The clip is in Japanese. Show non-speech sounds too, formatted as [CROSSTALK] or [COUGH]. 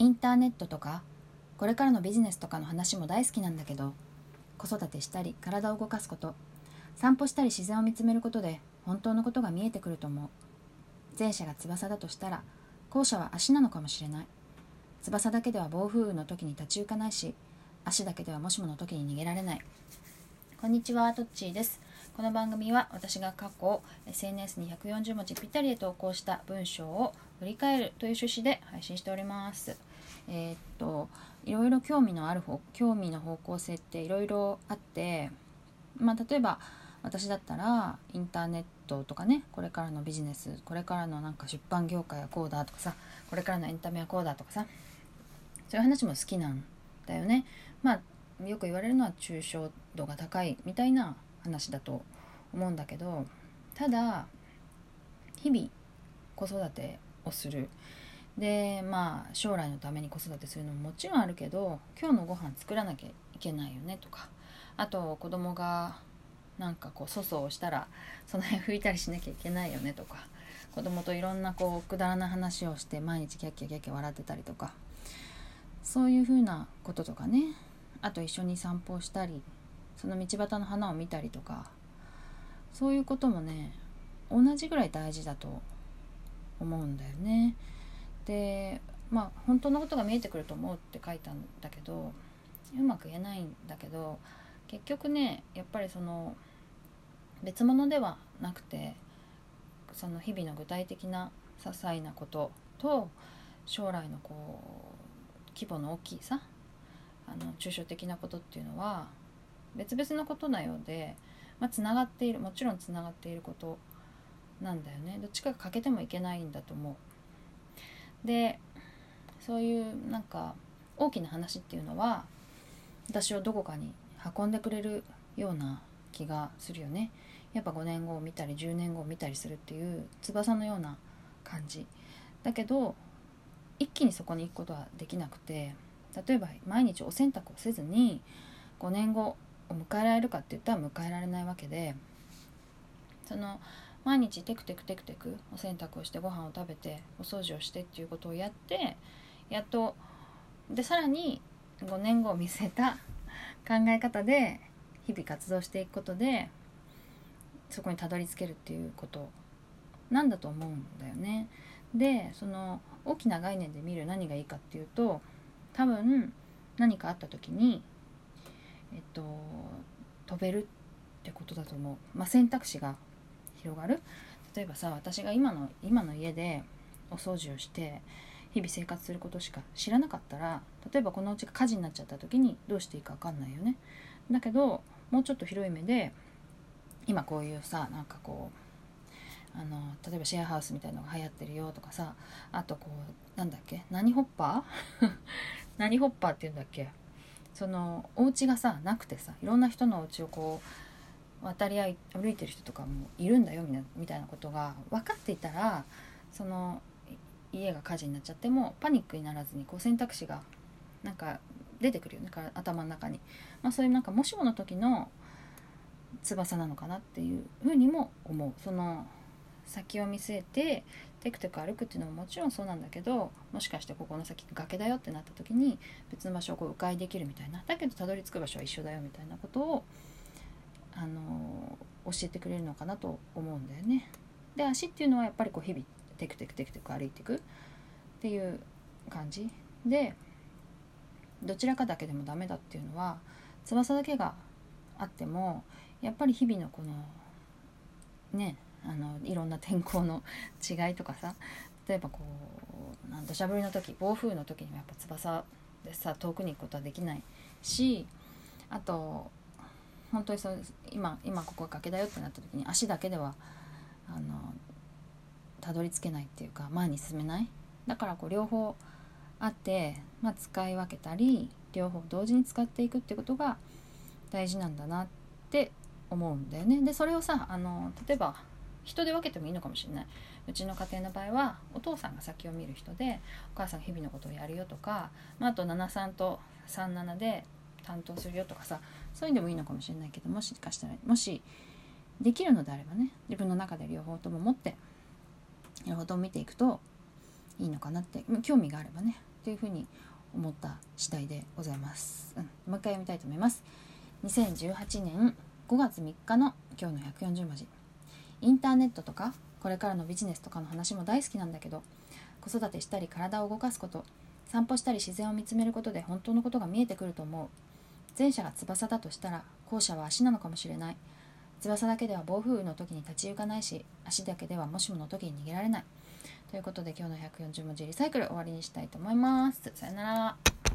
インターネットとかこれからのビジネスとかの話も大好きなんだけど子育てしたり体を動かすこと散歩したり自然を見つめることで本当のことが見えてくると思う。前者が翼だとしたら後者は足なのかもしれない。翼だけでは暴風雨の時に立ち行かないし足だけではもしもの時に逃げられない。こんにちはトッチーです。この番組は私が過去 SNS に140文字ぴったりで投稿した文章を振り返るという趣旨で配信しております。えー、っといろいろ興味のある方興味の方向性っていろいろあってまあ例えば私だったらインターネットとかねこれからのビジネスこれからのなんか出版業界はこうだとかさこれからのエンタメはこうだとかさそういう話も好きなんだよね。まあよく言われるのは抽象度が高いみたいな話だと思うんだけどただ日々子育てをする。でまあ将来のために子育てするのももちろんあるけど今日のご飯作らなきゃいけないよねとか。あと子供がなんかこう粗相をしたらその辺拭いたりしなきゃいけないよねとか。子供といろんなこうくだらな話をして毎日キャッキャキャッキャ笑ってたりとか。そういうふうなこととかね。あと一緒に散歩をしたりその道端の花を見たりとか。そういうこともね同じぐらい大事だと思うんだよね。でまあ本当のことが見えてくると思うって書いたんだけどうまく言えないんだけど結局ねやっぱりその別物ではなくてその日々の具体的な些細なことと将来のこう規模の大きいさあの抽象的なことっていうのは別々のことなようで、まあ、つながっているもちろんつながっていることなんだよね。どっちかが欠けてもいけないんだと思う。でそういうなんか大きな話っていうのは私をどこかに運んでくれるような気がするよね。やっぱ5年後を見たり10年後を見たりするっていう翼のような感じ。だけど一気にそこに行くことはできなくて例えば毎日お洗濯をせずに5年後を迎えられるかって言ったら迎えられないわけでその毎日テクテクテクテクお洗濯をしてご飯を食べてお掃除をしてっていうことをやってやっとでさらに5年後を見据えた [LAUGHS] 考え方で日々活動していくことでそこにたどり着けるっていうことなんだと思うんだよね。でその大きな概念で見る何がいいかっていうと多分何かあった時にえっと飛べるってことだと思う。まあ、選択肢が広がる？例えばさ私が今の今の家でお掃除をして日々生活することしか知らなかったら例えばこのうちが火事になっちゃった時にどうしていいか分かんないよね。だけどもうちょっと広い目で今こういうさなんかこうあの例えばシェアハウスみたいのが流行ってるよとかさあとこうなんだっけ何ホッパー？[LAUGHS] 何ホッパーっていうんだっけ？そのお家がさなくてさいろんな人のお家をこう渡り歩いてる人とかもいるんだよみたいなことが分かっていたらその家が火事になっちゃってもパニックにならずにこう選択肢がなんか出てくるよね頭の中に、まあ、そういうなんかもしもの時の翼なのかなっていうふうにも思う。その先を見据えてテクテク歩くっていうのももちろんそうなんだけどもしかしてここの先崖だよってなった時に別の場所をこう迂回できるみたいな。だけどたどり着く場所は一緒だよみたいなことをあの教えてくれるのかなと思うんだよね。で足っていうのはやっぱりこう日々テクテクテクテク歩いていくっていう感じでどちらかだけでもダメだっていうのは翼だけがあってもやっぱり日々のこのねあのいろんな天候の違いとかさ例えばこうなん土砂降りの時暴風の時にもやっぱ翼でさ遠くに行くことはできないしあと本当にそう今今ここが崖だよってなった時に足だけではあのたどり着けないっていうか前に進めない。だからこう両方あって、まあ、使い分けたり両方同時に使っていくってことが大事なんだなって思うんだよね。でそれをさあの例えば人で分けてもいいのかもしれない。うちの家庭の場合はお父さんが先を見る人でお母さんが日々のことをやるよとか、まあ、あと73と37で担当するよとかさそういうんでもいいのかもしれないけどもしかしたらもしできるのであればね自分の中で両方とも持って両方とも見ていくといいのかなって興味があればねというふうに思った次第でございます、うん、もう一回読みたいと思います。2018年5月3日の今日の140文字。インターネットとかこれからのビジネスとかの話も大好きなんだけど子育てしたり体を動かすこと散歩したり自然を見つめることで本当のことが見えてくると思う。前者が翼だとしたら後者は足なのかもしれない。翼だけでは暴風雨の時に立ち行かないし足だけではもしもの時に逃げられない。ということで今日の140文字リサイクル終わりにしたいと思います。さよなら。